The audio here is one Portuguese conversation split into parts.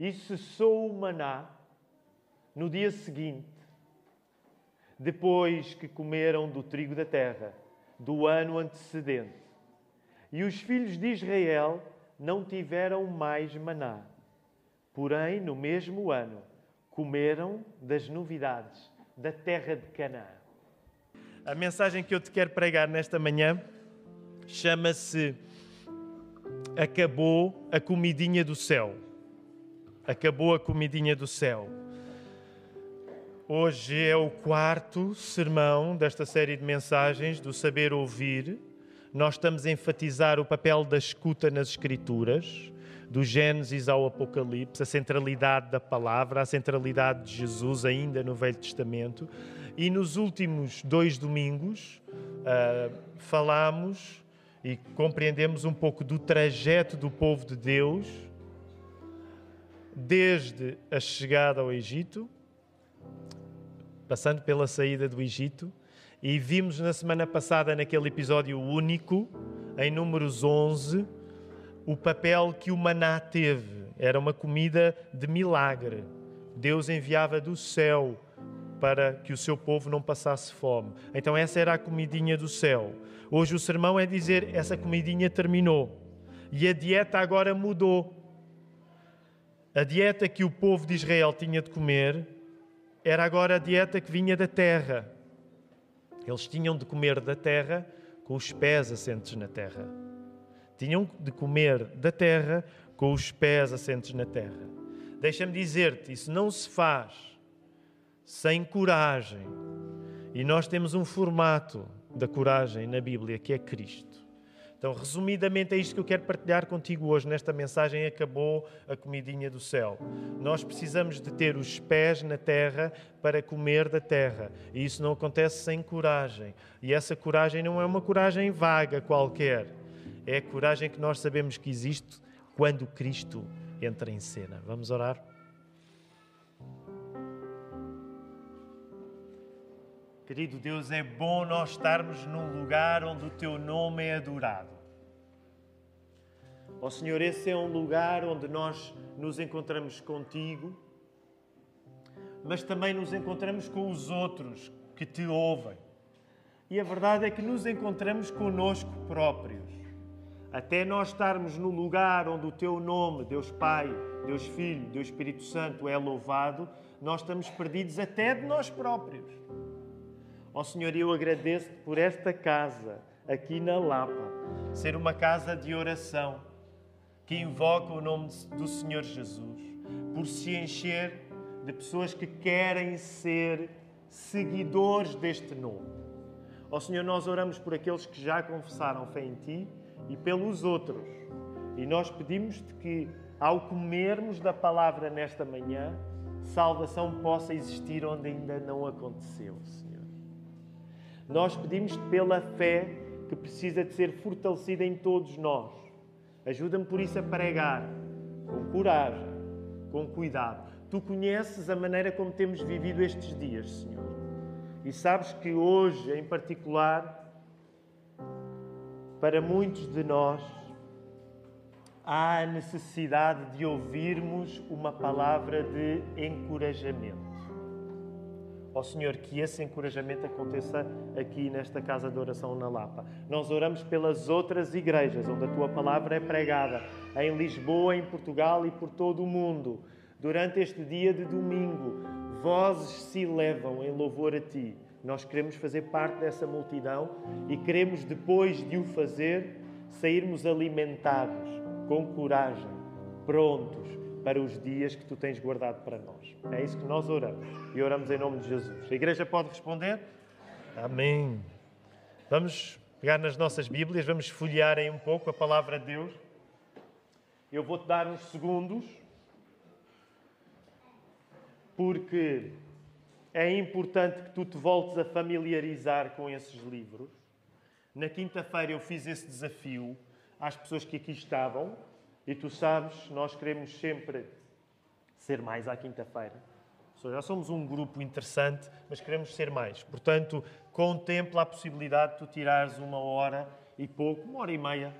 e cessou o maná no dia seguinte, depois que comeram do trigo da terra do ano antecedente. E os filhos de Israel não tiveram mais maná. Porém, no mesmo ano, comeram das novidades da terra de Canaã. A mensagem que eu te quero pregar nesta manhã chama-se Acabou a comidinha do céu. Acabou a comidinha do céu. Hoje é o quarto sermão desta série de mensagens do saber ouvir. Nós estamos a enfatizar o papel da escuta nas Escrituras, do Gênesis ao Apocalipse, a centralidade da palavra, a centralidade de Jesus ainda no Velho Testamento. E nos últimos dois domingos uh, falamos e compreendemos um pouco do trajeto do povo de Deus desde a chegada ao Egito, passando pela saída do Egito, e vimos na semana passada, naquele episódio único, em Números 11, o papel que o maná teve. Era uma comida de milagre. Deus enviava do céu para que o seu povo não passasse fome. Então, essa era a comidinha do céu. Hoje, o sermão é dizer: essa comidinha terminou e a dieta agora mudou. A dieta que o povo de Israel tinha de comer era agora a dieta que vinha da terra. Eles tinham de comer da terra com os pés assentes na terra. Tinham de comer da terra com os pés assentes na terra. Deixa-me dizer-te, isso não se faz sem coragem. E nós temos um formato da coragem na Bíblia que é Cristo. Então, resumidamente, é isto que eu quero partilhar contigo hoje. Nesta mensagem acabou a comidinha do céu. Nós precisamos de ter os pés na terra para comer da terra. E isso não acontece sem coragem. E essa coragem não é uma coragem vaga qualquer. É a coragem que nós sabemos que existe quando Cristo entra em cena. Vamos orar? Querido Deus, é bom nós estarmos num lugar onde o Teu nome é adorado. Ó oh, Senhor, esse é um lugar onde nós nos encontramos contigo, mas também nos encontramos com os outros que te ouvem. E a verdade é que nos encontramos conosco próprios. Até nós estarmos no lugar onde o Teu nome, Deus Pai, Deus Filho, Deus Espírito Santo, é louvado, nós estamos perdidos até de nós próprios. Ó oh, Senhor, eu agradeço-te por esta casa aqui na Lapa ser uma casa de oração que invoca o nome do Senhor Jesus, por se encher de pessoas que querem ser seguidores deste nome. Ó oh, Senhor, nós oramos por aqueles que já confessaram fé em Ti e pelos outros. E nós pedimos-te que, ao comermos da palavra nesta manhã, salvação possa existir onde ainda não aconteceu, Senhor. Nós pedimos pela fé que precisa de ser fortalecida em todos nós. Ajuda-me por isso a pregar com coragem, com cuidado. Tu conheces a maneira como temos vivido estes dias, Senhor. E sabes que hoje, em particular, para muitos de nós, há a necessidade de ouvirmos uma palavra de encorajamento. Ó Senhor, que esse encorajamento aconteça aqui nesta casa de oração na Lapa. Nós oramos pelas outras igrejas onde a tua palavra é pregada, em Lisboa, em Portugal e por todo o mundo. Durante este dia de domingo, vozes se elevam em louvor a ti. Nós queremos fazer parte dessa multidão e queremos, depois de o fazer, sairmos alimentados, com coragem, prontos para os dias que tu tens guardado para nós. É isso que nós oramos. E oramos em nome de Jesus. A igreja pode responder? Amém. Vamos pegar nas nossas Bíblias, vamos folhear aí um pouco a palavra de Deus. Eu vou-te dar uns segundos, porque é importante que tu te voltes a familiarizar com esses livros. Na quinta-feira eu fiz esse desafio às pessoas que aqui estavam e tu sabes, nós queremos sempre ser mais à quinta-feira. Já somos um grupo interessante, mas queremos ser mais. Portanto, contempla a possibilidade de tu tirares uma hora e pouco, uma hora e meia,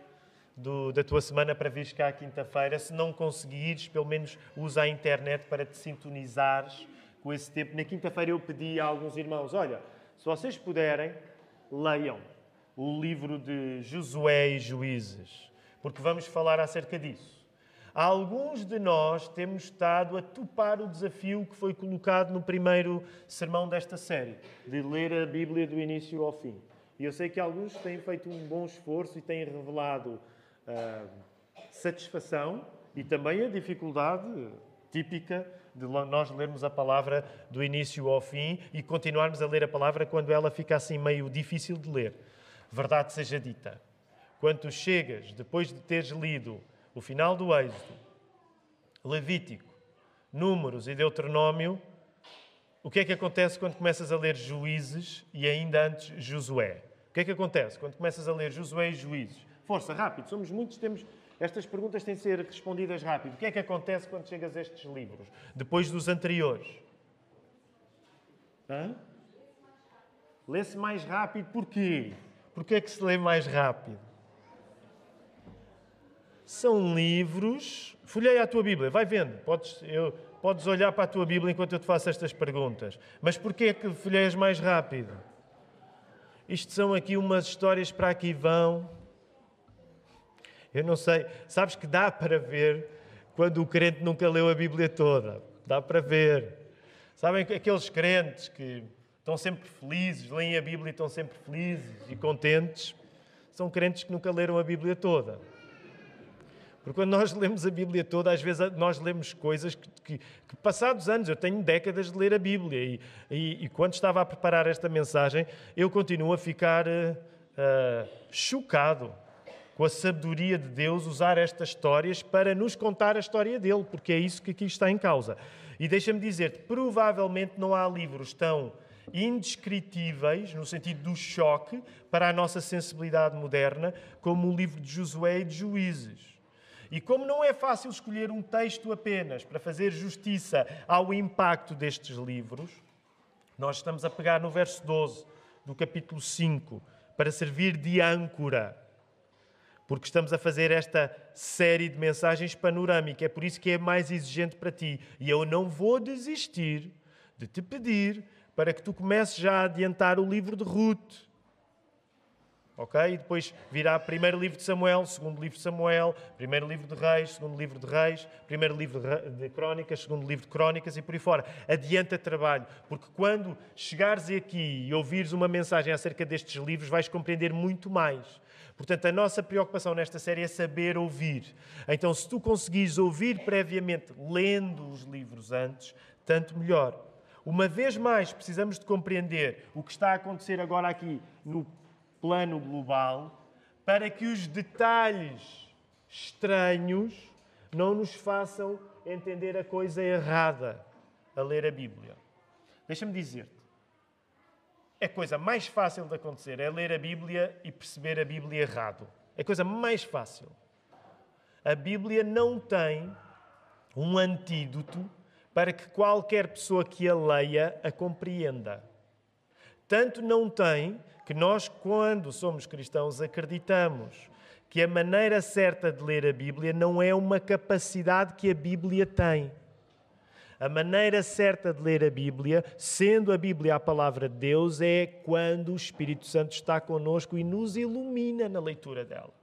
do, da tua semana para vires cá à quinta-feira. Se não conseguires, pelo menos usa a internet para te sintonizares com esse tempo. Na quinta-feira eu pedi a alguns irmãos: olha, se vocês puderem, leiam o livro de Josué e Juízes, porque vamos falar acerca disso. Alguns de nós temos estado a topar o desafio que foi colocado no primeiro sermão desta série, de ler a Bíblia do início ao fim. E eu sei que alguns têm feito um bom esforço e têm revelado uh, satisfação e também a dificuldade típica de nós lermos a palavra do início ao fim e continuarmos a ler a palavra quando ela fica assim meio difícil de ler. Verdade seja dita. Quando chegas, depois de teres lido o final do Êxodo, Levítico, Números e Deuteronômio, o que é que acontece quando começas a ler Juízes e ainda antes Josué? O que é que acontece quando começas a ler Josué e Juízes? Força, rápido, somos muitos, temos estas perguntas têm de ser respondidas rápido. O que é que acontece quando chegas a estes livros, depois dos anteriores? Lê-se mais rápido, porquê? Porquê é que se lê mais rápido? São livros. Folheia a tua Bíblia, vai vendo. Podes, eu, podes olhar para a tua Bíblia enquanto eu te faço estas perguntas. Mas porquê é que folheias mais rápido? Isto são aqui umas histórias para aqui vão. Eu não sei. Sabes que dá para ver quando o crente nunca leu a Bíblia toda. Dá para ver. Sabem aqueles crentes que estão sempre felizes, leem a Bíblia e estão sempre felizes e contentes? São crentes que nunca leram a Bíblia toda. Porque quando nós lemos a Bíblia toda, às vezes nós lemos coisas que, que, que passados anos, eu tenho décadas de ler a Bíblia, e, e, e, quando estava a preparar esta mensagem, eu continuo a ficar uh, chocado com a sabedoria de Deus usar estas histórias para nos contar a história dele, porque é isso que aqui está em causa. E deixa-me dizer-te, provavelmente não há livros tão indescritíveis, no sentido do choque, para a nossa sensibilidade moderna, como o livro de Josué e de Juízes. E como não é fácil escolher um texto apenas para fazer justiça ao impacto destes livros, nós estamos a pegar no verso 12 do capítulo 5 para servir de âncora. Porque estamos a fazer esta série de mensagens panorâmica, é por isso que é mais exigente para ti. E eu não vou desistir de te pedir para que tu comeces já a adiantar o livro de Ruth ok? E depois virá primeiro livro de Samuel, segundo livro de Samuel, primeiro livro de Reis, segundo livro de Reis, primeiro livro de Crónicas, segundo livro de Crónicas e por aí fora. Adianta trabalho, porque quando chegares aqui e ouvires uma mensagem acerca destes livros, vais compreender muito mais. Portanto, a nossa preocupação nesta série é saber ouvir. Então, se tu conseguires ouvir previamente, lendo os livros antes, tanto melhor. Uma vez mais, precisamos de compreender o que está a acontecer agora aqui no plano global, para que os detalhes estranhos não nos façam entender a coisa errada a ler a Bíblia. Deixa-me dizer-te, a coisa mais fácil de acontecer é ler a Bíblia e perceber a Bíblia errado. É a coisa mais fácil. A Bíblia não tem um antídoto para que qualquer pessoa que a leia a compreenda. Tanto não tem que nós, quando somos cristãos, acreditamos que a maneira certa de ler a Bíblia não é uma capacidade que a Bíblia tem. A maneira certa de ler a Bíblia, sendo a Bíblia a palavra de Deus, é quando o Espírito Santo está conosco e nos ilumina na leitura dela.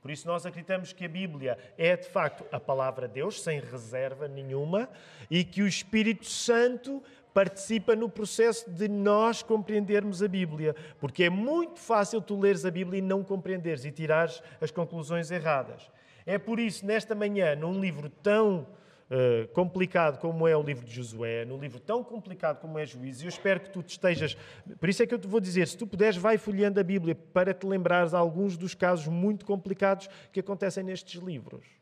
Por isso, nós acreditamos que a Bíblia é de facto a palavra de Deus, sem reserva nenhuma, e que o Espírito Santo participa no processo de nós compreendermos a Bíblia, porque é muito fácil tu leres a Bíblia e não compreenderes e tirares as conclusões erradas. É por isso, nesta manhã, num livro tão uh, complicado como é o livro de Josué, num livro tão complicado como é Juízes, eu espero que tu te estejas. Por isso é que eu te vou dizer: se tu puderes, vai folheando a Bíblia para te lembrares alguns dos casos muito complicados que acontecem nestes livros.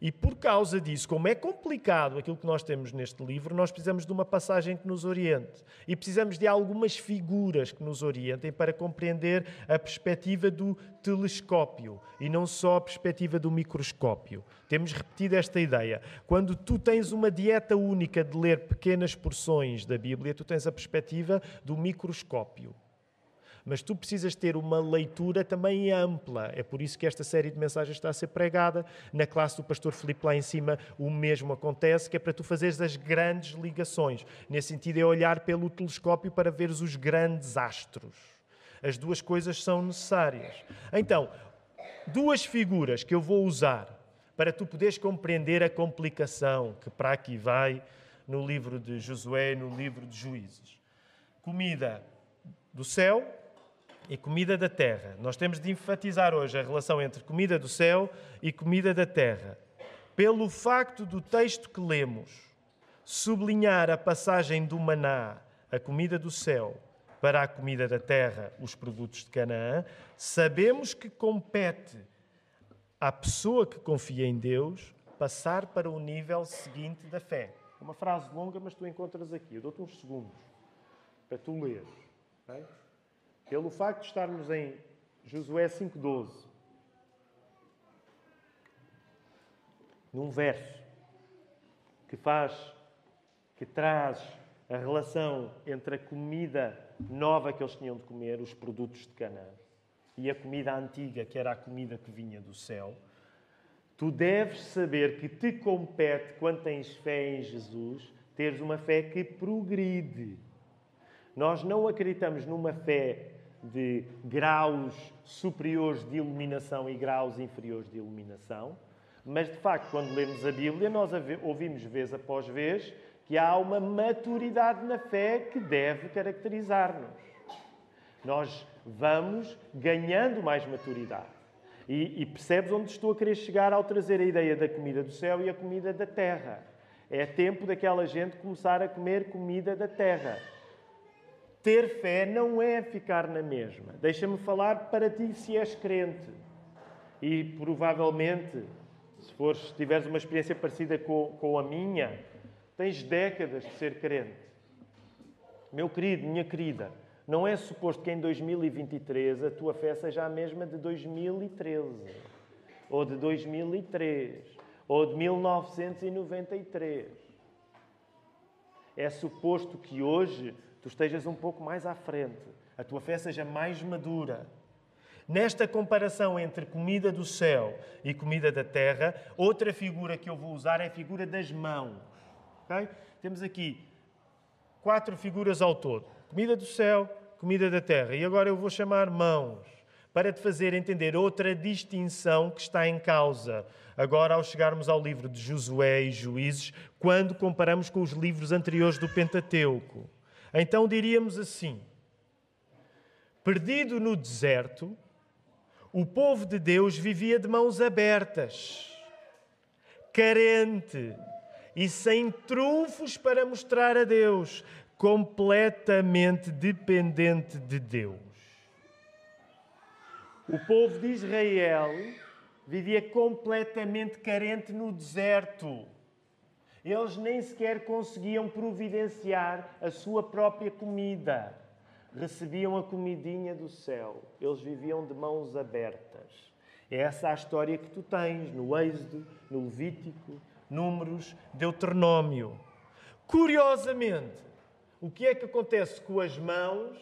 E por causa disso, como é complicado aquilo que nós temos neste livro, nós precisamos de uma passagem que nos oriente. E precisamos de algumas figuras que nos orientem para compreender a perspectiva do telescópio e não só a perspectiva do microscópio. Temos repetido esta ideia. Quando tu tens uma dieta única de ler pequenas porções da Bíblia, tu tens a perspectiva do microscópio. Mas tu precisas ter uma leitura também ampla. É por isso que esta série de mensagens está a ser pregada. Na classe do pastor Filipe lá em cima o mesmo acontece, que é para tu fazeres as grandes ligações. Nesse sentido é olhar pelo telescópio para veres os grandes astros. As duas coisas são necessárias. Então, duas figuras que eu vou usar para tu poderes compreender a complicação que para aqui vai no livro de Josué e no livro de Juízes. Comida do céu e comida da terra. Nós temos de enfatizar hoje a relação entre comida do céu e comida da terra. Pelo facto do texto que lemos sublinhar a passagem do maná, a comida do céu, para a comida da terra, os produtos de Canaã, sabemos que compete à pessoa que confia em Deus passar para o nível seguinte da fé. É uma frase longa, mas tu encontras aqui. Eu dou-te uns segundos para tu ler. Okay? Pelo facto de estarmos em Josué 5,12, num verso que faz, que traz a relação entre a comida nova que eles tinham de comer, os produtos de Canaã, e a comida antiga, que era a comida que vinha do céu, tu deves saber que te compete, quando tens fé em Jesus, teres uma fé que progride. Nós não acreditamos numa fé de graus superiores de iluminação e graus inferiores de iluminação, mas de facto, quando lemos a Bíblia, nós ouvimos vez após vez que há uma maturidade na fé que deve caracterizar-nos. Nós vamos ganhando mais maturidade. E, e, percebes onde estou a querer chegar ao trazer a ideia da comida do céu e a comida da terra. É tempo daquela gente começar a comer comida da terra. Ter fé não é ficar na mesma. Deixa-me falar para ti se és crente. E provavelmente, se fores, tiveres uma experiência parecida com, com a minha, tens décadas de ser crente. Meu querido, minha querida, não é suposto que em 2023 a tua fé seja a mesma de 2013, ou de 2003, ou de 1993. É suposto que hoje tu estejas um pouco mais à frente, a tua fé seja mais madura. Nesta comparação entre comida do céu e comida da terra, outra figura que eu vou usar é a figura das mãos. Okay? Temos aqui quatro figuras ao todo comida do céu, comida da terra. E agora eu vou chamar mãos para te fazer entender outra distinção que está em causa. Agora, ao chegarmos ao livro de Josué e Juízes, quando comparamos com os livros anteriores do Pentateuco. Então diríamos assim: perdido no deserto, o povo de Deus vivia de mãos abertas, carente e sem trunfos para mostrar a Deus, completamente dependente de Deus. O povo de Israel vivia completamente carente no deserto. Eles nem sequer conseguiam providenciar a sua própria comida. Recebiam a comidinha do céu. Eles viviam de mãos abertas. É essa a história que tu tens no Êxodo, no Levítico, Números, Deuteronômio. Curiosamente, o que é que acontece com as mãos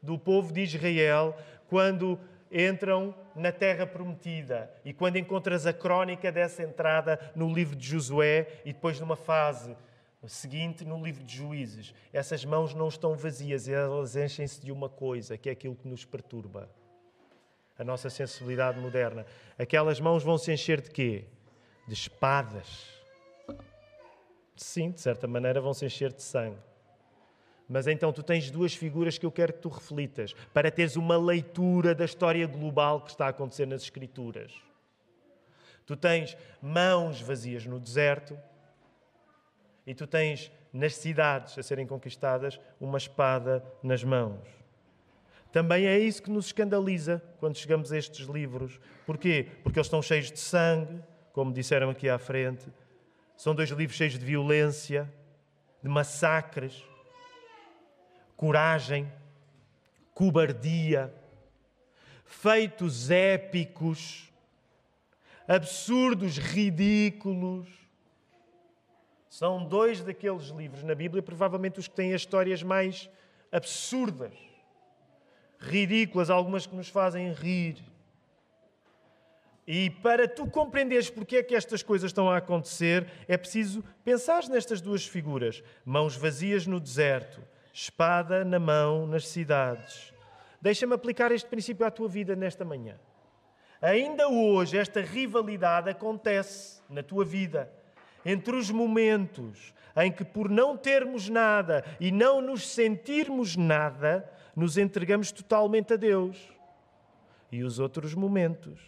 do povo de Israel quando entram na terra prometida e quando encontras a crónica dessa entrada no livro de Josué e depois numa fase seguinte no livro de Juízes. Essas mãos não estão vazias, elas enchem-se de uma coisa, que é aquilo que nos perturba. A nossa sensibilidade moderna. Aquelas mãos vão se encher de quê? De espadas. Sim, de certa maneira vão se encher de sangue. Mas então tu tens duas figuras que eu quero que tu reflitas, para teres uma leitura da história global que está a acontecer nas Escrituras. Tu tens mãos vazias no deserto e tu tens nas cidades a serem conquistadas uma espada nas mãos. Também é isso que nos escandaliza quando chegamos a estes livros. Porquê? Porque eles estão cheios de sangue, como disseram aqui à frente. São dois livros cheios de violência, de massacres coragem, cobardia, feitos épicos, absurdos, ridículos. São dois daqueles livros na Bíblia, provavelmente os que têm as histórias mais absurdas, ridículas, algumas que nos fazem rir. E para tu compreenderes porque é que estas coisas estão a acontecer, é preciso pensar nestas duas figuras: mãos vazias no deserto, espada na mão nas cidades. Deixa-me aplicar este princípio à tua vida nesta manhã. Ainda hoje, esta rivalidade acontece na tua vida entre os momentos em que, por não termos nada e não nos sentirmos nada, nos entregamos totalmente a Deus, e os outros momentos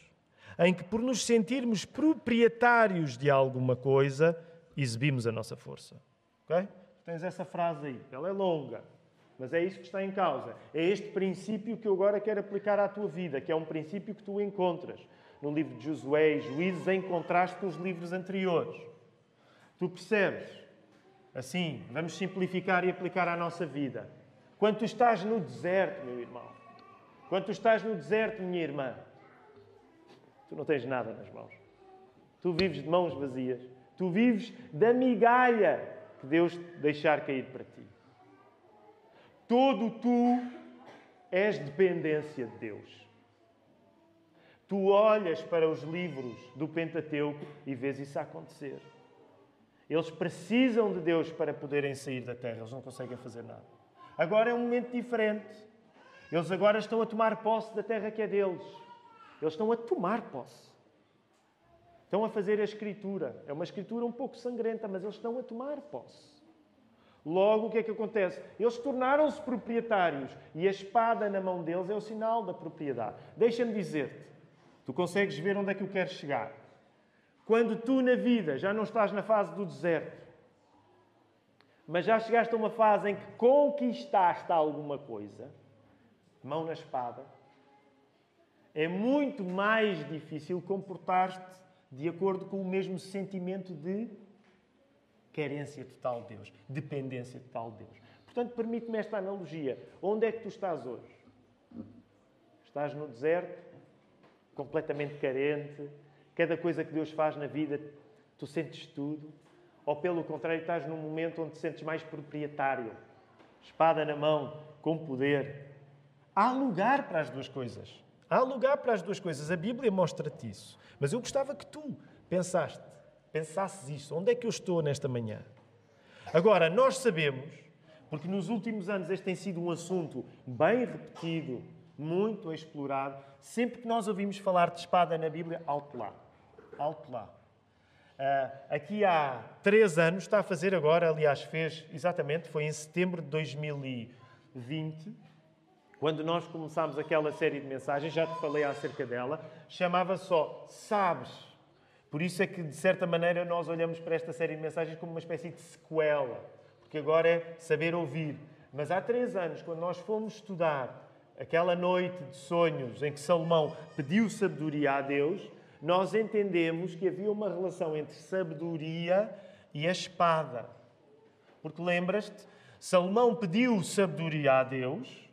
em que, por nos sentirmos proprietários de alguma coisa, exibimos a nossa força. Ok? Tens essa frase aí, ela é longa, mas é isso que está em causa. É este princípio que eu agora quero aplicar à tua vida, que é um princípio que tu encontras no livro de Josué e Juízes, em contraste com os livros anteriores. Tu percebes? Assim, vamos simplificar e aplicar à nossa vida. Quando tu estás no deserto, meu irmão, quando tu estás no deserto, minha irmã, tu não tens nada nas mãos. Tu vives de mãos vazias. Tu vives da migalha que Deus deixar cair para ti. Todo tu és dependência de Deus. Tu olhas para os livros do Pentateuco e vês isso acontecer. Eles precisam de Deus para poderem sair da terra, eles não conseguem fazer nada. Agora é um momento diferente. Eles agora estão a tomar posse da terra que é deles. Eles estão a tomar posse. Estão a fazer a escritura. É uma escritura um pouco sangrenta, mas eles estão a tomar posse. Logo, o que é que acontece? Eles tornaram-se proprietários e a espada na mão deles é o sinal da propriedade. Deixa-me dizer-te, tu consegues ver onde é que eu quero chegar. Quando tu na vida já não estás na fase do deserto, mas já chegaste a uma fase em que conquistaste alguma coisa, mão na espada, é muito mais difícil comportar-te de acordo com o mesmo sentimento de Querência total de Deus. Dependência total de Deus. Portanto, permite-me esta analogia. Onde é que tu estás hoje? Estás no deserto, completamente carente, cada coisa que Deus faz na vida, tu sentes tudo? Ou, pelo contrário, estás num momento onde te sentes mais proprietário, espada na mão, com poder? Há lugar para as duas coisas. Há lugar para as duas coisas. A Bíblia mostra-te isso. Mas eu gostava que tu pensaste pensasses isto: onde é que eu estou nesta manhã? Agora, nós sabemos, porque nos últimos anos este tem sido um assunto bem repetido, muito explorado, sempre que nós ouvimos falar de espada na Bíblia, alto lá. Alto lá. Uh, aqui há três anos, está a fazer agora, aliás, fez exatamente, foi em setembro de 2020, quando nós começámos aquela série de mensagens, já te falei acerca dela, chamava só Sabes por isso é que, de certa maneira, nós olhamos para esta série de mensagens como uma espécie de sequela, porque agora é saber ouvir. Mas há três anos, quando nós fomos estudar aquela noite de sonhos em que Salomão pediu sabedoria a Deus, nós entendemos que havia uma relação entre sabedoria e a espada. Porque lembras-te, Salomão pediu sabedoria a Deus,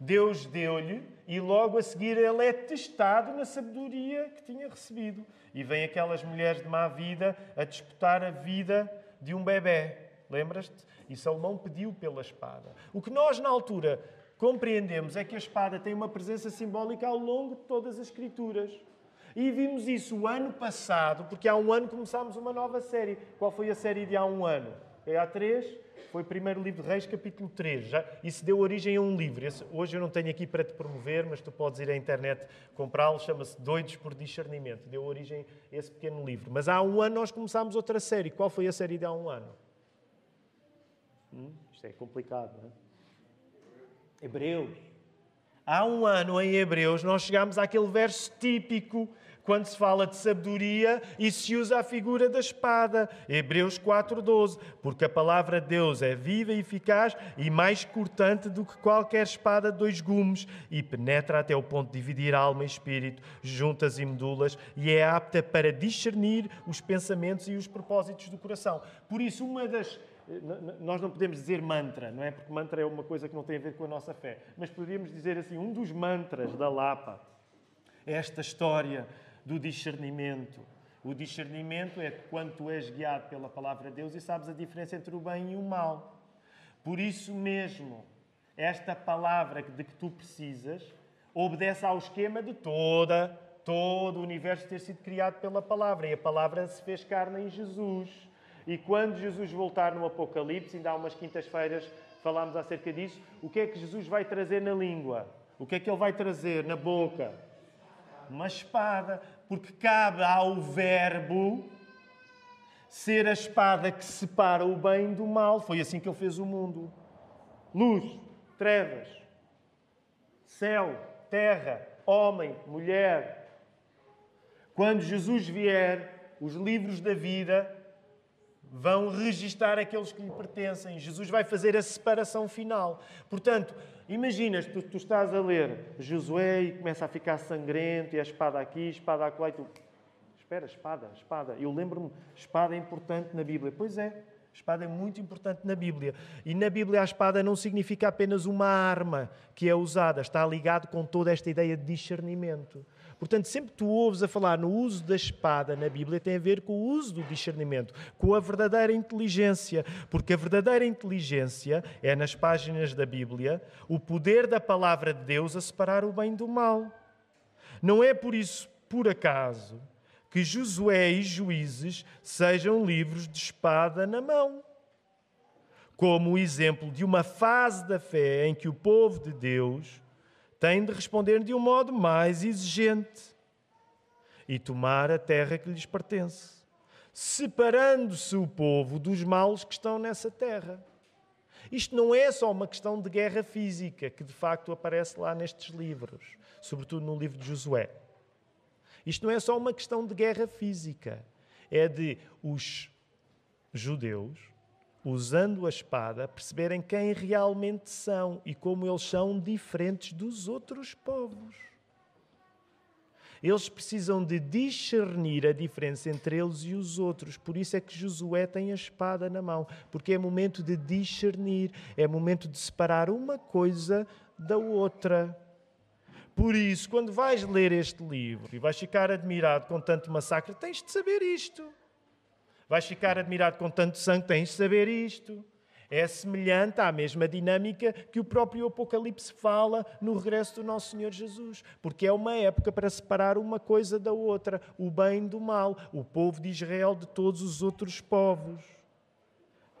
Deus deu-lhe, e logo a seguir ele é testado na sabedoria que tinha recebido. E vem aquelas mulheres de má vida a disputar a vida de um bebê. Lembras-te? E Salomão pediu pela espada. O que nós, na altura, compreendemos é que a espada tem uma presença simbólica ao longo de todas as Escrituras. E vimos isso o ano passado, porque há um ano começámos uma nova série. Qual foi a série de há um ano? É há três? Foi primeiro livro de Reis, capítulo 3. Já, isso deu origem a um livro. Esse, hoje eu não tenho aqui para te promover, mas tu podes ir à internet comprá-lo. Chama-se Doidos por Discernimento. Deu origem a esse pequeno livro. Mas há um ano nós começámos outra série. Qual foi a série de há um ano? Hum, isto é complicado, não é? Hebreus. Há um ano em Hebreus nós chegámos àquele verso típico quando se fala de sabedoria e se usa a figura da espada. Hebreus 4:12, porque a palavra de Deus é viva e eficaz e mais cortante do que qualquer espada de dois gumes e penetra até o ponto de dividir alma e espírito, juntas e medulas e é apta para discernir os pensamentos e os propósitos do coração. Por isso, uma das nós não podemos dizer mantra, não é? Porque mantra é uma coisa que não tem a ver com a nossa fé. Mas poderíamos dizer assim: um dos mantras da Lapa é esta história do discernimento. O discernimento é quando tu és guiado pela palavra de Deus e sabes a diferença entre o bem e o mal. Por isso mesmo, esta palavra de que tu precisas obedece ao esquema de toda, todo o universo ter sido criado pela palavra. E a palavra se fez carne em Jesus. E quando Jesus voltar no Apocalipse, ainda há umas quintas-feiras falámos acerca disso, o que é que Jesus vai trazer na língua? O que é que ele vai trazer na boca? Uma espada, porque cabe ao Verbo ser a espada que separa o bem do mal. Foi assim que ele fez o mundo. Luz, trevas, céu, terra, homem, mulher. Quando Jesus vier, os livros da vida vão registar aqueles que lhe pertencem. Jesus vai fazer a separação final. Portanto, imaginas, tu, tu estás a ler Josué e começa a ficar sangrento, e a espada aqui, a espada acolá, e tu... Espera, espada, espada. Eu lembro-me, espada é importante na Bíblia. Pois é, espada é muito importante na Bíblia. E na Bíblia a espada não significa apenas uma arma que é usada, está ligado com toda esta ideia de discernimento. Portanto, sempre que tu ouves a falar no uso da espada na Bíblia, tem a ver com o uso do discernimento, com a verdadeira inteligência. Porque a verdadeira inteligência é, nas páginas da Bíblia, o poder da palavra de Deus a separar o bem do mal. Não é por isso, por acaso, que Josué e Juízes sejam livros de espada na mão. Como o exemplo de uma fase da fé em que o povo de Deus tem de responder de um modo mais exigente e tomar a terra que lhes pertence, separando-se o povo dos males que estão nessa terra. Isto não é só uma questão de guerra física, que de facto aparece lá nestes livros, sobretudo no livro de Josué. Isto não é só uma questão de guerra física, é de os judeus usando a espada, perceberem quem realmente são e como eles são diferentes dos outros povos. Eles precisam de discernir a diferença entre eles e os outros. Por isso é que Josué tem a espada na mão, porque é momento de discernir, é momento de separar uma coisa da outra. Por isso, quando vais ler este livro e vais ficar admirado com tanto massacre, tens de saber isto. Vais ficar admirado com tanto sangue, tens de saber isto. É semelhante à mesma dinâmica que o próprio Apocalipse fala no regresso do nosso Senhor Jesus, porque é uma época para separar uma coisa da outra, o bem do mal, o povo de Israel de todos os outros povos.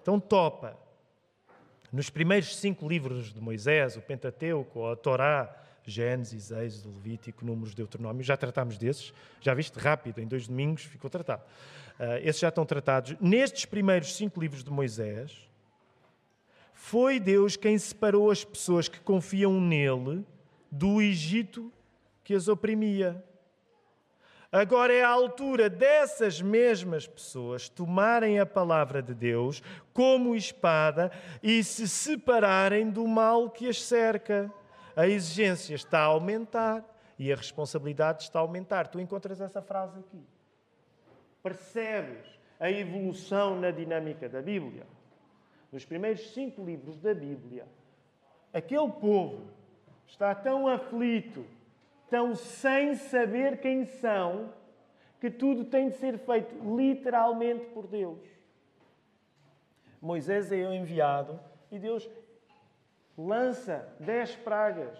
Então, topa. Nos primeiros cinco livros de Moisés, o Pentateuco, a Torá, Gênesis, Êxodo, Levítico, Números, Deuteronômio, já tratámos desses, já viste rápido, em dois domingos ficou tratado. Uh, esses já estão tratados. Nestes primeiros cinco livros de Moisés, foi Deus quem separou as pessoas que confiam nele do Egito que as oprimia. Agora é a altura dessas mesmas pessoas tomarem a palavra de Deus como espada e se separarem do mal que as cerca. A exigência está a aumentar e a responsabilidade está a aumentar. Tu encontras essa frase aqui percebes a evolução na dinâmica da Bíblia. Nos primeiros cinco livros da Bíblia, aquele povo está tão aflito, tão sem saber quem são, que tudo tem de ser feito literalmente por Deus. Moisés é enviado e Deus lança dez pragas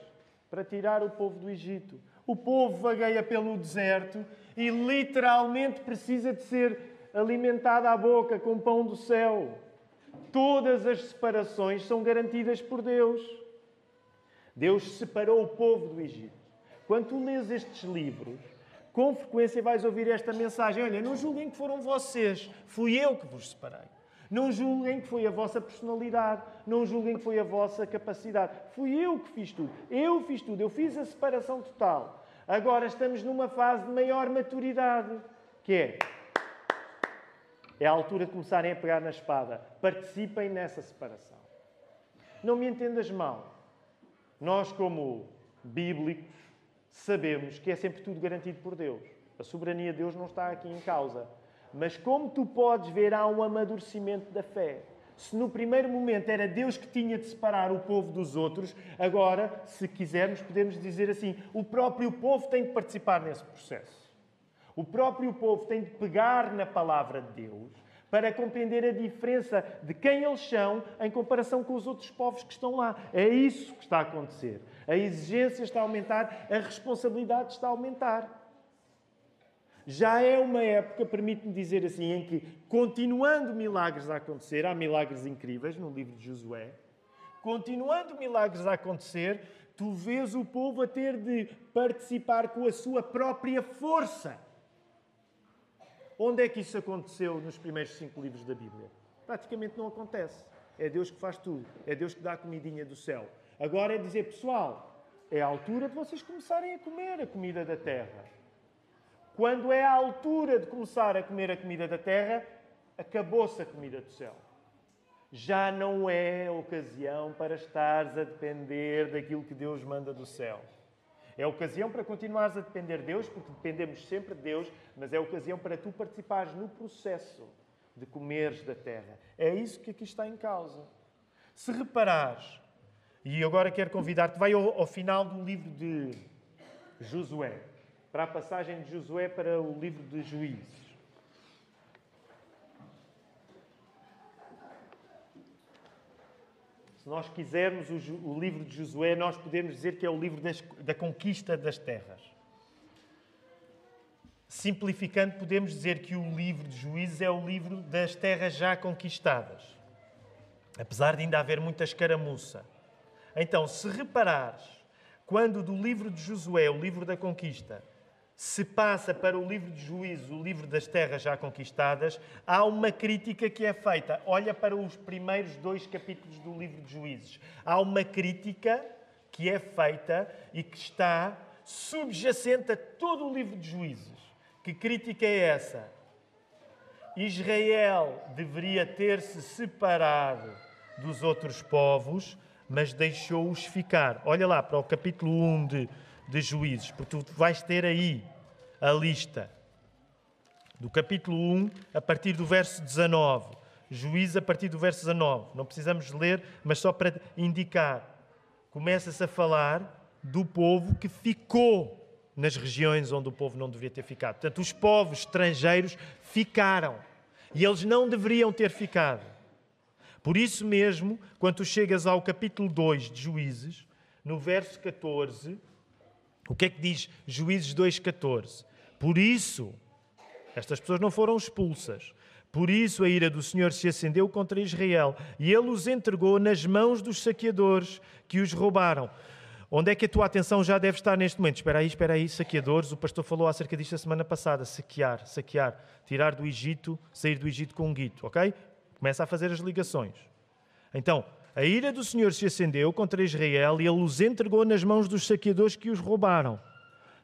para tirar o povo do Egito. O povo vagueia pelo deserto e literalmente precisa de ser alimentada à boca com pão do céu. Todas as separações são garantidas por Deus. Deus separou o povo do Egito. Quando tu lês estes livros, com frequência vais ouvir esta mensagem: Olha, não julguem que foram vocês, fui eu que vos separei. Não julguem que foi a vossa personalidade, não julguem que foi a vossa capacidade. Fui eu que fiz tudo. Eu fiz tudo, eu fiz a separação total. Agora estamos numa fase de maior maturidade, que é é a altura de começarem a pegar na espada. Participem nessa separação. Não me entendas mal. Nós, como bíblicos, sabemos que é sempre tudo garantido por Deus. A soberania de Deus não está aqui em causa. Mas como tu podes ver, há um amadurecimento da fé. Se no primeiro momento era Deus que tinha de separar o povo dos outros, agora, se quisermos, podemos dizer assim: o próprio povo tem de participar nesse processo. O próprio povo tem de pegar na palavra de Deus para compreender a diferença de quem eles são em comparação com os outros povos que estão lá. É isso que está a acontecer. A exigência está a aumentar, a responsabilidade está a aumentar. Já é uma época, permite-me dizer assim, em que, continuando milagres a acontecer, há milagres incríveis no livro de Josué, continuando milagres a acontecer, tu vês o povo a ter de participar com a sua própria força. Onde é que isso aconteceu nos primeiros cinco livros da Bíblia? Praticamente não acontece. É Deus que faz tudo. É Deus que dá a comidinha do céu. Agora é dizer, pessoal, é a altura de vocês começarem a comer a comida da terra. Quando é a altura de começar a comer a comida da terra, acabou-se a comida do céu. Já não é ocasião para estares a depender daquilo que Deus manda do céu. É ocasião para continuares a depender de Deus, porque dependemos sempre de Deus, mas é ocasião para tu participares no processo de comeres da terra. É isso que aqui está em causa. Se reparares, e agora quero convidar-te, vai ao, ao final do livro de Josué, para a passagem de Josué para o livro de Juízes. Se nós quisermos o, livro de Josué, nós podemos dizer que é o livro das, da conquista das terras. Simplificando, podemos dizer que o livro de Juízes é o livro das terras já conquistadas. Apesar de ainda haver muita escaramuça. Então, se reparares, quando do livro de Josué, o livro da conquista, se passa para o livro de Juízo, o livro das terras já conquistadas, há uma crítica que é feita. Olha para os primeiros dois capítulos do livro de Juízes. Há uma crítica que é feita e que está subjacente a todo o livro de Juízes. Que crítica é essa? Israel deveria ter-se separado dos outros povos, mas deixou-os ficar. Olha lá para o capítulo 1 de de juízes, porque tu vais ter aí a lista do capítulo 1 a partir do verso 19. Juízes a partir do verso 19. Não precisamos ler, mas só para indicar. Começa-se a falar do povo que ficou nas regiões onde o povo não deveria ter ficado. Portanto, os povos estrangeiros ficaram. E eles não deveriam ter ficado. Por isso mesmo, quando chegas ao capítulo 2 de Juízes, no verso 14, o que é que diz Juízes 2,14? Por isso, estas pessoas não foram expulsas. Por isso a ira do Senhor se acendeu contra Israel e ele os entregou nas mãos dos saqueadores que os roubaram. Onde é que a tua atenção já deve estar neste momento? Espera aí, espera aí, saqueadores. O pastor falou acerca disto a semana passada. Saquear, saquear. Tirar do Egito, sair do Egito com um guito, ok? Começa a fazer as ligações. Então, a ira do Senhor se acendeu contra Israel e ele os entregou nas mãos dos saqueadores que os roubaram.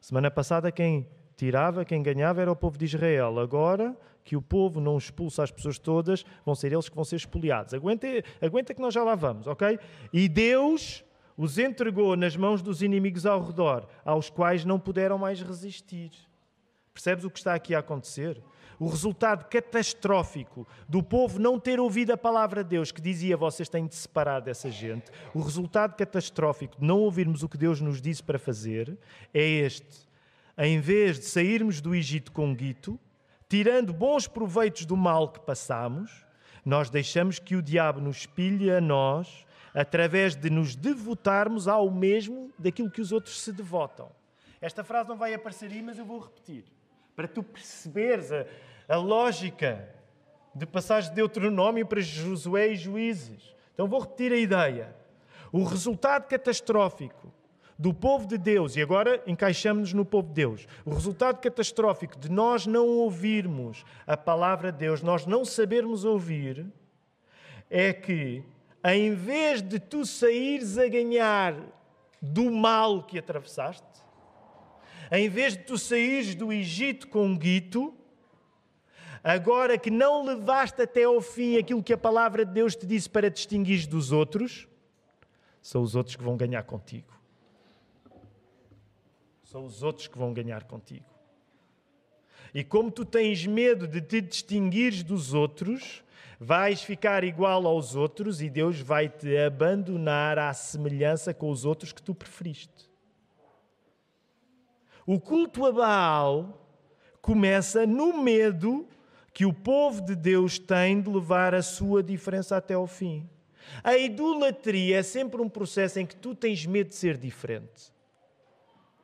Semana passada, quem tirava, quem ganhava era o povo de Israel. Agora que o povo não expulsa as pessoas todas, vão ser eles que vão ser expoliados. Aguenta, aguenta que nós já lá vamos, ok? E Deus os entregou nas mãos dos inimigos ao redor, aos quais não puderam mais resistir. Percebes o que está aqui a acontecer? o resultado catastrófico do povo não ter ouvido a palavra de Deus que dizia vocês têm de separar dessa gente, o resultado catastrófico de não ouvirmos o que Deus nos disse para fazer é este. Em vez de sairmos do Egito com guito, tirando bons proveitos do mal que passamos, nós deixamos que o diabo nos espilhe a nós através de nos devotarmos ao mesmo daquilo que os outros se devotam. Esta frase não vai aparecer aí, mas eu vou repetir para tu perceberes a, a lógica de passagem de Deuteronômio para Josué e Juízes. Então vou repetir a ideia. O resultado catastrófico do povo de Deus, e agora encaixamos-nos no povo de Deus, o resultado catastrófico de nós não ouvirmos a palavra de Deus, nós não sabermos ouvir, é que, em vez de tu saíres a ganhar do mal que atravessaste, em vez de tu saíres do Egito com guito, agora que não levaste até ao fim aquilo que a palavra de Deus te disse para distinguir dos outros, são os outros que vão ganhar contigo. São os outros que vão ganhar contigo. E como tu tens medo de te distinguires dos outros, vais ficar igual aos outros e Deus vai te abandonar à semelhança com os outros que tu preferiste. O culto a Baal começa no medo que o povo de Deus tem de levar a sua diferença até ao fim. A idolatria é sempre um processo em que tu tens medo de ser diferente.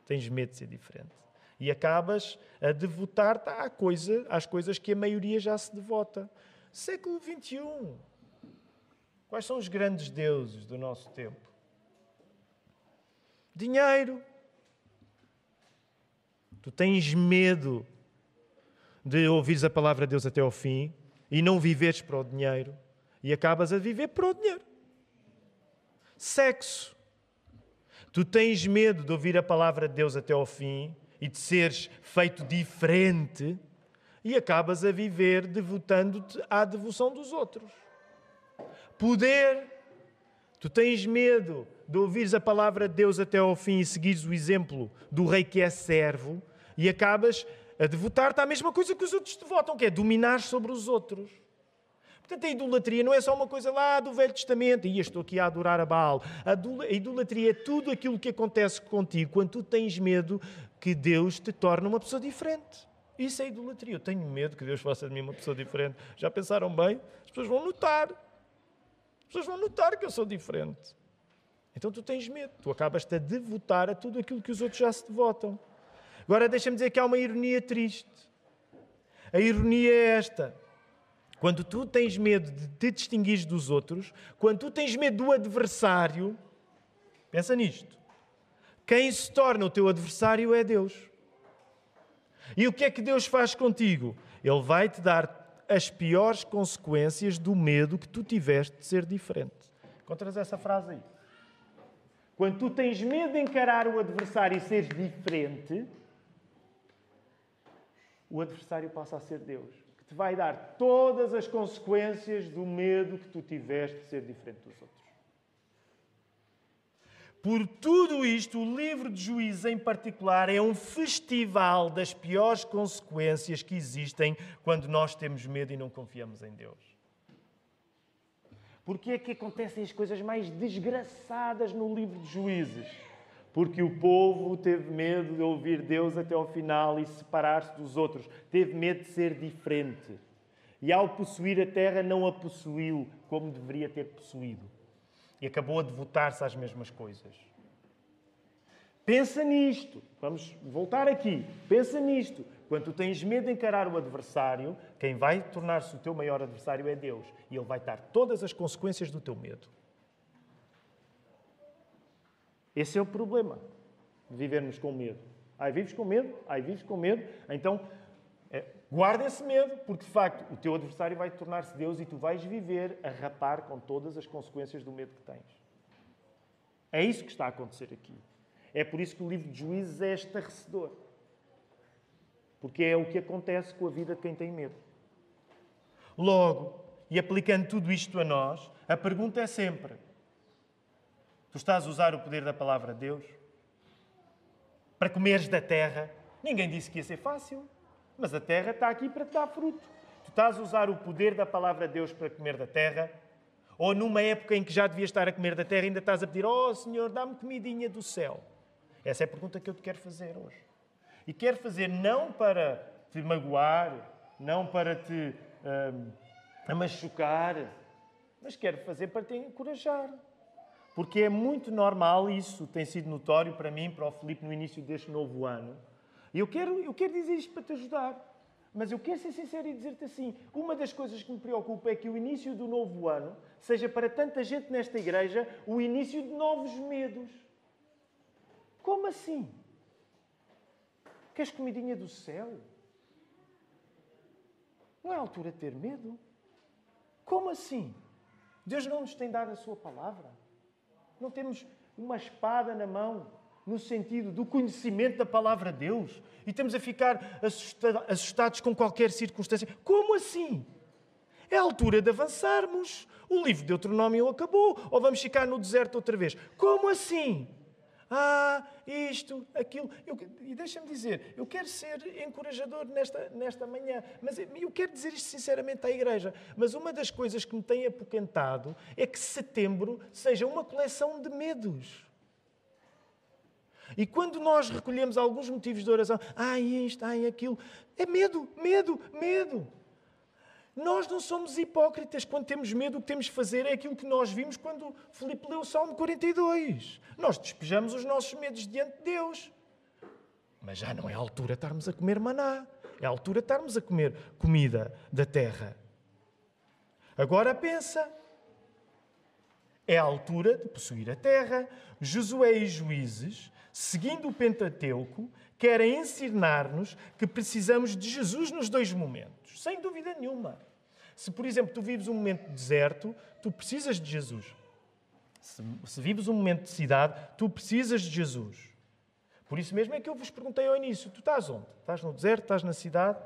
Tens medo de ser diferente. E acabas a devotar-te à coisa, às coisas que a maioria já se devota. Século XXI. Quais são os grandes deuses do nosso tempo? Dinheiro. Tu tens medo de ouvires a palavra de Deus até ao fim e não viveres para o dinheiro e acabas a viver para o dinheiro. Sexo. Tu tens medo de ouvir a palavra de Deus até ao fim e de seres feito diferente e acabas a viver devotando-te à devoção dos outros. Poder. Tu tens medo de ouvires a palavra de Deus até ao fim e seguires o exemplo do rei que é servo e acabas a devotar-te à mesma coisa que os outros devotam, que é dominar sobre os outros. Portanto, a idolatria não é só uma coisa lá do Velho Testamento, e estou aqui a adorar a Baal. A idolatria é tudo aquilo que acontece contigo quando tu tens medo que Deus te torne uma pessoa diferente. Isso é idolatria. Eu tenho medo que Deus faça de mim uma pessoa diferente. Já pensaram bem? As pessoas vão notar. As pessoas vão notar que eu sou diferente. Então tu tens medo. Tu acabas-te a devotar a tudo aquilo que os outros já se devotam. Agora deixa-me dizer que há uma ironia triste. A ironia é esta. Quando tu tens medo de te distinguir dos outros, quando tu tens medo do adversário, pensa nisto. Quem se torna o teu adversário é Deus. E o que é que Deus faz contigo? Ele vai te dar as piores consequências do medo que tu tiveste de ser diferente. Encontras essa frase aí? Quando tu tens medo de encarar o adversário e seres diferente, o adversário passa a ser Deus, que te vai dar todas as consequências do medo que tu tiveste de ser diferente dos outros. Por tudo isto, o livro de Juízes em particular é um festival das piores consequências que existem quando nós temos medo e não confiamos em Deus. Porque é que acontecem as coisas mais desgraçadas no livro de Juízes? Porque o povo teve medo de ouvir Deus até ao final e separar-se dos outros, teve medo de ser diferente. E ao possuir a terra, não a possuiu como deveria ter possuído. E acabou a devotar-se às mesmas coisas. Pensa nisto. Vamos voltar aqui. Pensa nisto. Quando tu tens medo de encarar o adversário, quem vai tornar-se o teu maior adversário é Deus. E Ele vai dar todas as consequências do teu medo. Esse é o problema de vivermos com medo. Ai, vives com medo? Ai, vives com medo? Então, é, guarda esse medo, porque de facto o teu adversário vai tornar-se Deus e tu vais viver a rapar com todas as consequências do medo que tens. É isso que está a acontecer aqui. É por isso que o livro de Juízes é estarrecedor. Porque é o que acontece com a vida de quem tem medo. Logo, e aplicando tudo isto a nós, a pergunta é sempre: Tu estás a usar o poder da palavra de Deus para comeres da terra. Ninguém disse que ia ser fácil, mas a terra está aqui para te dar fruto. Tu estás a usar o poder da palavra de Deus para comer da terra? Ou numa época em que já devias estar a comer da terra, ainda estás a pedir: Oh Senhor, dá-me comidinha do céu? Essa é a pergunta que eu te quero fazer hoje. E quero fazer não para te magoar, não para te um, machucar, mas quero fazer para te encorajar. Porque é muito normal, isso tem sido notório para mim, para o Filipe, no início deste novo ano. E eu quero, eu quero dizer isto para te ajudar. Mas eu quero ser sincero e dizer-te assim: uma das coisas que me preocupa é que o início do novo ano seja para tanta gente nesta igreja o início de novos medos. Como assim? Queres comidinha do céu? Não é a altura de ter medo? Como assim? Deus não nos tem dado a sua palavra? Não temos uma espada na mão, no sentido do conhecimento da palavra de Deus, e estamos a ficar assustados com qualquer circunstância. Como assim? É a altura de avançarmos. O livro de Deuteronômio acabou, ou vamos ficar no deserto outra vez. Como assim? Ah, isto, aquilo. Eu, e deixa-me dizer, eu quero ser encorajador nesta, nesta manhã, mas eu quero dizer isto sinceramente à igreja. Mas uma das coisas que me tem apoquentado é que setembro seja uma coleção de medos. E quando nós recolhemos alguns motivos de oração, ai isto, ai aquilo, é medo, medo, medo. Nós não somos hipócritas quando temos medo, o que temos de fazer é aquilo que nós vimos quando Filipe leu o Salmo 42. Nós despejamos os nossos medos diante de Deus. Mas já não é a altura de estarmos a comer maná. É a altura de estarmos a comer comida da terra. Agora pensa. É a altura de possuir a terra. Josué e Juízes, seguindo o Pentateuco, querem ensinar-nos que precisamos de Jesus nos dois momentos, sem dúvida nenhuma. Se, por exemplo, tu vives um momento de deserto, tu precisas de Jesus. Se, se vives um momento de cidade, tu precisas de Jesus. Por isso mesmo é que eu vos perguntei ao início: tu estás onde? Estás no deserto? Estás na cidade?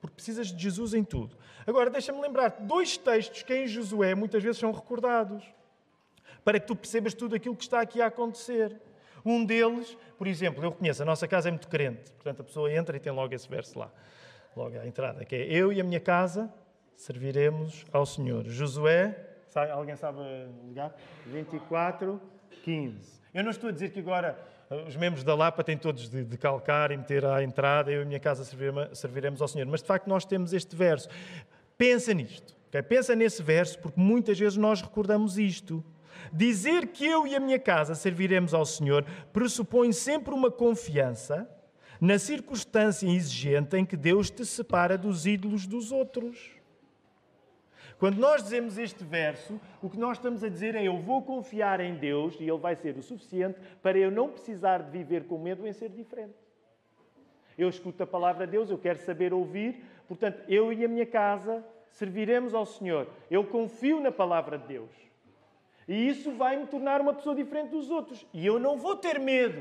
Porque precisas de Jesus em tudo. Agora, deixa-me lembrar dois textos que em Josué muitas vezes são recordados, para que tu percebas tudo aquilo que está aqui a acontecer. Um deles, por exemplo, eu reconheço, a nossa casa é muito crente, portanto a pessoa entra e tem logo esse verso lá, logo à entrada, que é Eu e a minha casa serviremos ao Senhor. Josué, sabe, alguém sabe ligar? 24, 15. Eu não estou a dizer que agora eh, os membros da Lapa têm todos de, de calcar e meter à entrada, eu e a minha casa serviremos ao Senhor, mas de facto nós temos este verso. Pensa nisto, okay? pensa nesse verso, porque muitas vezes nós recordamos isto. Dizer que eu e a minha casa serviremos ao Senhor pressupõe sempre uma confiança na circunstância exigente em que Deus te separa dos ídolos dos outros. Quando nós dizemos este verso, o que nós estamos a dizer é: Eu vou confiar em Deus e Ele vai ser o suficiente para eu não precisar de viver com medo em ser diferente. Eu escuto a palavra de Deus, eu quero saber ouvir, portanto, eu e a minha casa serviremos ao Senhor. Eu confio na palavra de Deus. E isso vai me tornar uma pessoa diferente dos outros. E eu não vou ter medo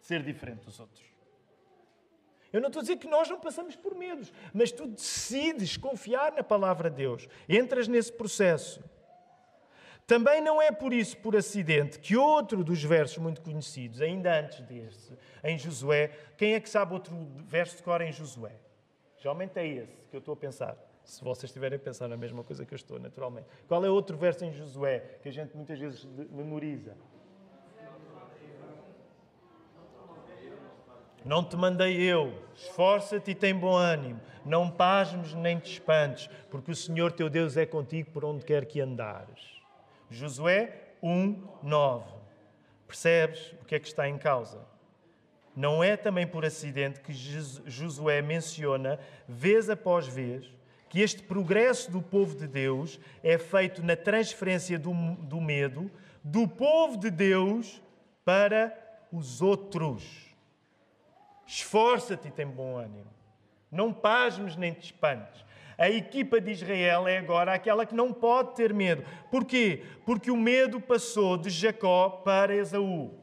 de ser diferente dos outros. Eu não estou a dizer que nós não passamos por medos, mas tu decides confiar na palavra de Deus. Entras nesse processo. Também não é por isso, por acidente, que outro dos versos muito conhecidos, ainda antes deste, em Josué, quem é que sabe outro verso de cor em Josué? Geralmente é esse que eu estou a pensar se vocês estiverem a pensar na mesma coisa que eu estou, naturalmente. Qual é outro verso em Josué que a gente muitas vezes memoriza? Não te mandei eu, esforça-te e tem bom ânimo, não pasmes nem te espantes, porque o Senhor teu Deus é contigo por onde quer que andares. Josué 1, 9. Percebes o que é que está em causa? Não é também por acidente que Josué menciona, vez após vez, que este progresso do povo de Deus é feito na transferência do, do medo do povo de Deus para os outros. Esforça-te e tem bom ânimo. Não pasmes nem te espantes. A equipa de Israel é agora aquela que não pode ter medo. Porquê? Porque o medo passou de Jacó para Esaú.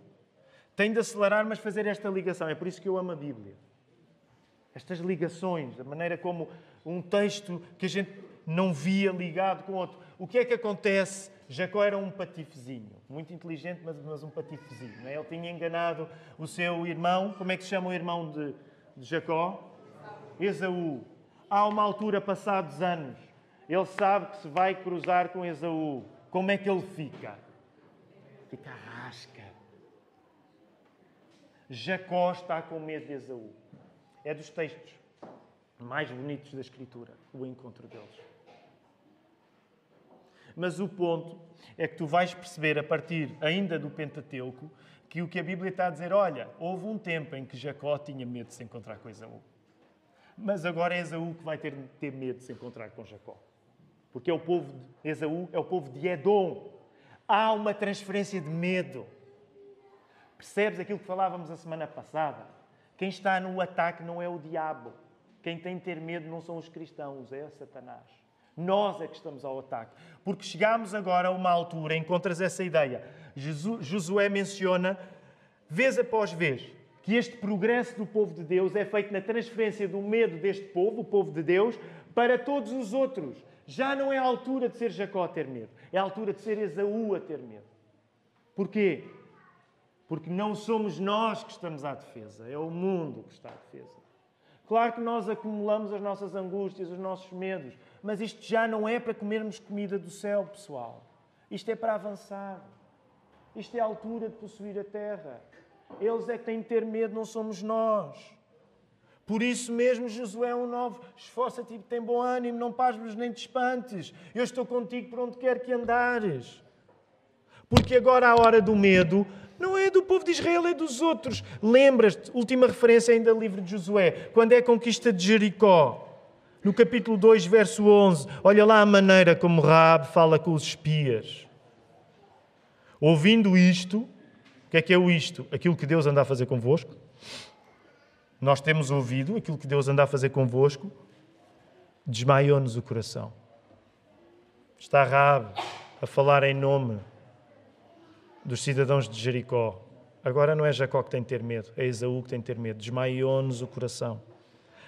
Tem de acelerar, mas fazer esta ligação. É por isso que eu amo a Bíblia. Estas ligações, a maneira como um texto que a gente não via ligado com outro. O que é que acontece? Jacó era um patifezinho, muito inteligente, mas, mas um patifezinho. É? Ele tinha enganado o seu irmão. Como é que se chama o irmão de, de Jacó? Esaú. Há uma altura, passados anos, ele sabe que se vai cruzar com Esaú. Como é que ele fica? Fica rasca. Jacó está com medo de Esaú. É dos textos mais bonitos da Escritura, o encontro deles. Mas o ponto é que tu vais perceber, a partir ainda do Pentateuco, que o que a Bíblia está a dizer, olha, houve um tempo em que Jacó tinha medo de se encontrar com Esaú. Mas agora é Esaú que vai ter, ter medo de se encontrar com Jacó. Porque é o povo de Esaú, é o povo de Edom. Há uma transferência de medo. Percebes aquilo que falávamos a semana passada? Quem está no ataque não é o diabo. Quem tem ter medo não são os cristãos, é Satanás. Nós é que estamos ao ataque. Porque chegámos agora a uma altura, encontras essa ideia. Josué menciona, vez após vez, que este progresso do povo de Deus é feito na transferência do medo deste povo, o povo de Deus, para todos os outros. Já não é a altura de ser Jacó a ter medo, é a altura de ser Esaú a ter medo. Porquê? Porque não somos nós que estamos à defesa, é o mundo que está à defesa. Claro que nós acumulamos as nossas angústias, os nossos medos, mas isto já não é para comermos comida do céu, pessoal. Isto é para avançar. Isto é a altura de possuir a terra. Eles é que têm de ter medo, não somos nós. Por isso mesmo, Josué 1,9: Esforça-te tem bom ânimo, não pasmes nem te espantes. Eu estou contigo por onde quer que andares. Porque agora a hora do medo não é do povo de Israel, é dos outros. Lembras-te, última referência ainda do livro de Josué, quando é a conquista de Jericó. No capítulo 2, verso 11, olha lá a maneira como Raab fala com os espias. Ouvindo isto, o que é que é o isto? Aquilo que Deus anda a fazer convosco. Nós temos ouvido aquilo que Deus anda a fazer convosco. Desmaiou-nos o coração. Está Raab a falar em nome dos cidadãos de Jericó. Agora não é Jacó que tem de ter medo, é Esaú que tem de ter medo. Desmaiou-nos o coração.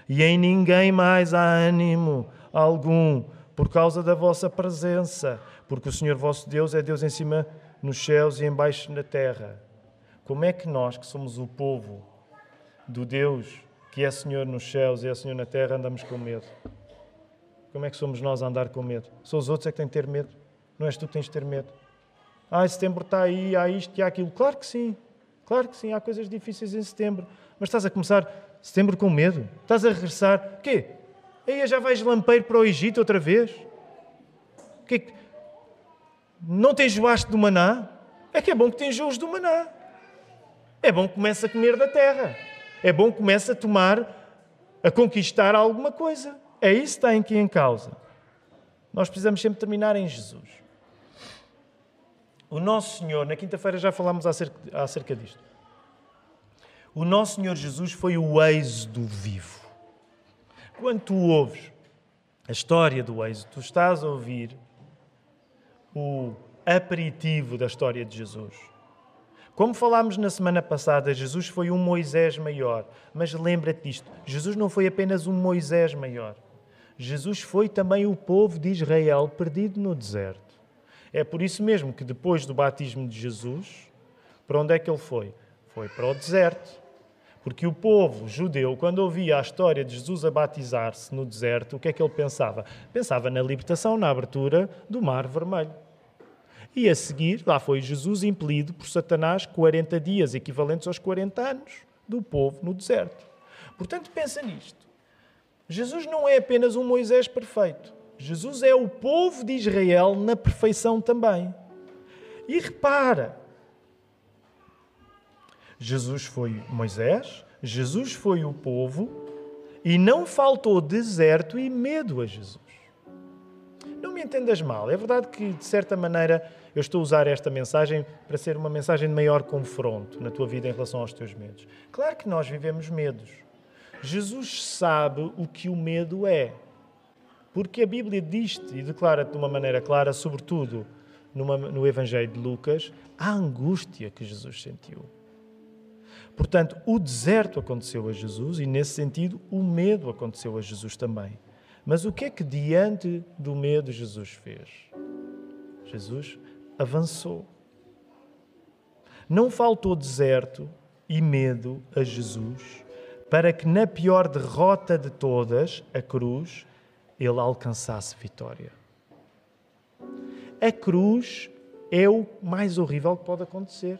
E em ninguém mais há ânimo algum por causa da vossa presença, porque o Senhor vosso Deus é Deus em cima nos céus e embaixo na terra. Como é que nós, que somos o povo do Deus que é Senhor nos céus e é Senhor na terra, andamos com medo? Como é que somos nós a andar com medo? São os outros é que têm de ter medo. Não és tu que tens de ter medo. Ah, setembro está aí, há isto e há aquilo. Claro que sim, claro que sim, há coisas difíceis em setembro. Mas estás a começar setembro com medo? Estás a regressar? Quê? Aí já vais lampeiro para o Egito outra vez? Que... Não tens enjoaste do maná? É que é bom que te enjoes do maná. É bom que comece a comer da terra. É bom que comece a tomar, a conquistar alguma coisa. É isso que está aqui em causa. Nós precisamos sempre terminar em Jesus. O nosso Senhor, na quinta-feira já falámos acerca, acerca disto. O nosso Senhor Jesus foi o êxodo vivo. Quando tu ouves a história do êxodo, tu estás a ouvir o aperitivo da história de Jesus. Como falámos na semana passada, Jesus foi um Moisés maior. Mas lembra-te disto: Jesus não foi apenas um Moisés maior. Jesus foi também o povo de Israel perdido no deserto. É por isso mesmo que depois do batismo de Jesus, para onde é que ele foi? Foi para o deserto. Porque o povo judeu, quando ouvia a história de Jesus a batizar-se no deserto, o que é que ele pensava? Pensava na libertação, na abertura do Mar Vermelho. E a seguir, lá foi Jesus impelido por Satanás 40 dias, equivalentes aos 40 anos do povo no deserto. Portanto, pensa nisto. Jesus não é apenas um Moisés perfeito. Jesus é o povo de Israel na perfeição também. E repara, Jesus foi Moisés, Jesus foi o povo e não faltou deserto e medo a Jesus. Não me entendas mal, é verdade que, de certa maneira, eu estou a usar esta mensagem para ser uma mensagem de maior confronto na tua vida em relação aos teus medos. Claro que nós vivemos medos. Jesus sabe o que o medo é. Porque a Bíblia diz-te e declara-te de uma maneira clara, sobretudo numa, no Evangelho de Lucas, a angústia que Jesus sentiu. Portanto, o deserto aconteceu a Jesus e, nesse sentido, o medo aconteceu a Jesus também. Mas o que é que diante do medo Jesus fez? Jesus avançou. Não faltou deserto e medo a Jesus para que, na pior derrota de todas, a cruz, ele alcançasse vitória. A cruz é o mais horrível que pode acontecer.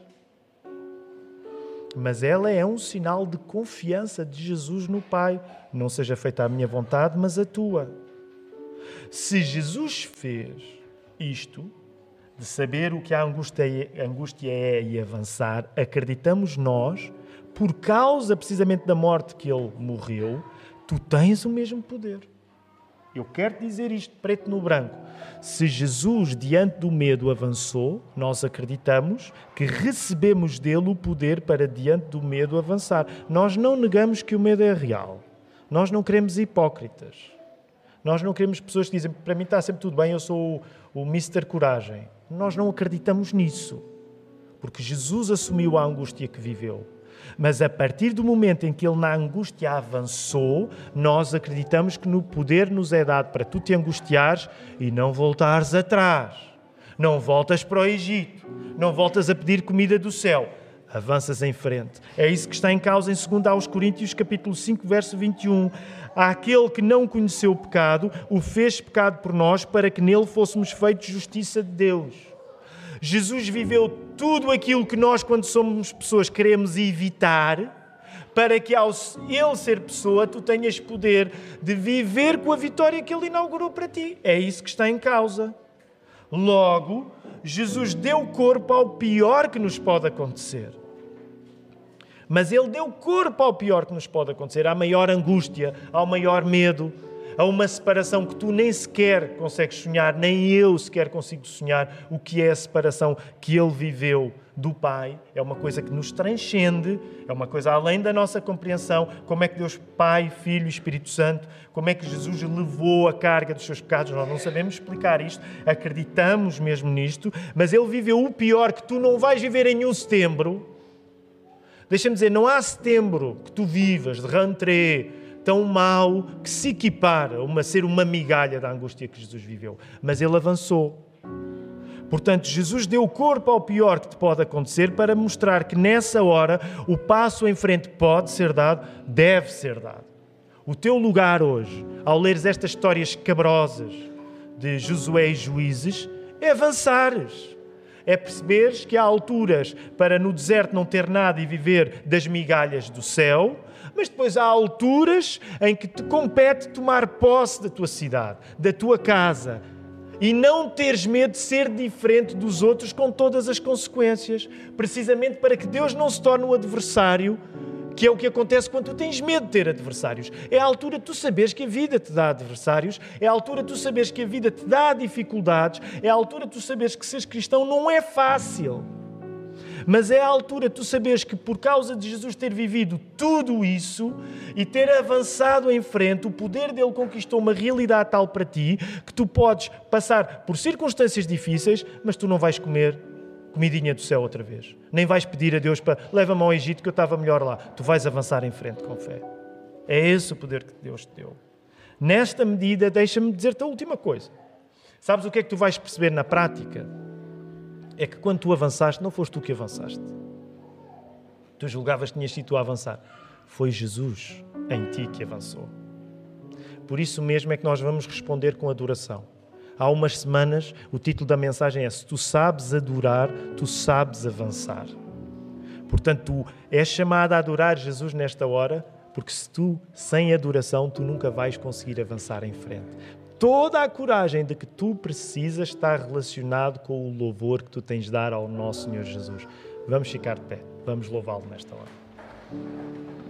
Mas ela é um sinal de confiança de Jesus no Pai. Não seja feita a minha vontade, mas a tua. Se Jesus fez isto, de saber o que a angústia é e avançar, acreditamos nós, por causa precisamente da morte que ele morreu, tu tens o mesmo poder. Eu quero dizer isto preto no branco. Se Jesus, diante do medo, avançou, nós acreditamos que recebemos dele o poder para, diante do medo, avançar. Nós não negamos que o medo é real. Nós não queremos hipócritas. Nós não queremos pessoas que dizem para mim está sempre tudo bem, eu sou o, o Mr. Coragem. Nós não acreditamos nisso. Porque Jesus assumiu a angústia que viveu. Mas a partir do momento em que ele na angústia avançou, nós acreditamos que no poder nos é dado para tu te angustiares e não voltares atrás. Não voltas para o Egito, não voltas a pedir comida do céu. Avanças em frente. É isso que está em causa em 2 aos Coríntios, capítulo 5, verso 21. Aquele que não conheceu o pecado, o fez pecado por nós, para que nele fôssemos feitos justiça de Deus. Jesus viveu tudo aquilo que nós, quando somos pessoas, queremos evitar para que ao Ele ser pessoa, tu tenhas poder de viver com a vitória que Ele inaugurou para ti. É isso que está em causa. Logo, Jesus deu corpo ao pior que nos pode acontecer. Mas Ele deu corpo ao pior que nos pode acontecer, à maior angústia, ao maior medo, a uma separação que tu nem sequer consegues sonhar, nem eu sequer consigo sonhar o que é a separação que Ele viveu do Pai. É uma coisa que nos transcende, é uma coisa além da nossa compreensão. Como é que Deus Pai, Filho e Espírito Santo, como é que Jesus levou a carga dos seus pecados? Nós não sabemos explicar isto, acreditamos mesmo nisto, mas Ele viveu o pior que tu não vais viver em nenhum setembro Deixa-me dizer, não há setembro que tu vivas de rentrée tão mau que se equipara a ser uma migalha da angústia que Jesus viveu. Mas ele avançou. Portanto, Jesus deu corpo ao pior que te pode acontecer para mostrar que nessa hora o passo em frente pode ser dado, deve ser dado. O teu lugar hoje, ao leres estas histórias cabrosas de Josué e Juízes, é avançares é perceberes que há alturas para no deserto não ter nada e viver das migalhas do céu, mas depois há alturas em que te compete tomar posse da tua cidade, da tua casa, e não teres medo de ser diferente dos outros com todas as consequências, precisamente para que Deus não se torne o adversário que é o que acontece quando tu tens medo de ter adversários. É a altura de tu saberes que a vida te dá adversários, é a altura de tu saberes que a vida te dá dificuldades, é a altura de tu saberes que seres cristão não é fácil. Mas é a altura de tu saberes que por causa de Jesus ter vivido tudo isso e ter avançado em frente, o poder dele conquistou uma realidade tal para ti que tu podes passar por circunstâncias difíceis, mas tu não vais comer comidinha do céu outra vez. Nem vais pedir a Deus para leva-me ao Egito que eu estava melhor lá. Tu vais avançar em frente com fé. É esse o poder que Deus te deu. Nesta medida, deixa-me dizer-te a última coisa. Sabes o que é que tu vais perceber na prática? É que quando tu avançaste, não foste tu que avançaste. Tu julgavas que tinhas sido tu a avançar. Foi Jesus em ti que avançou. Por isso mesmo é que nós vamos responder com adoração há umas semanas, o título da mensagem é Se tu sabes adorar, tu sabes avançar. Portanto, tu és chamado a adorar Jesus nesta hora, porque se tu, sem adoração, tu nunca vais conseguir avançar em frente. Toda a coragem de que tu precisas está relacionado com o louvor que tu tens de dar ao nosso Senhor Jesus. Vamos ficar de pé, vamos louvá-lo nesta hora.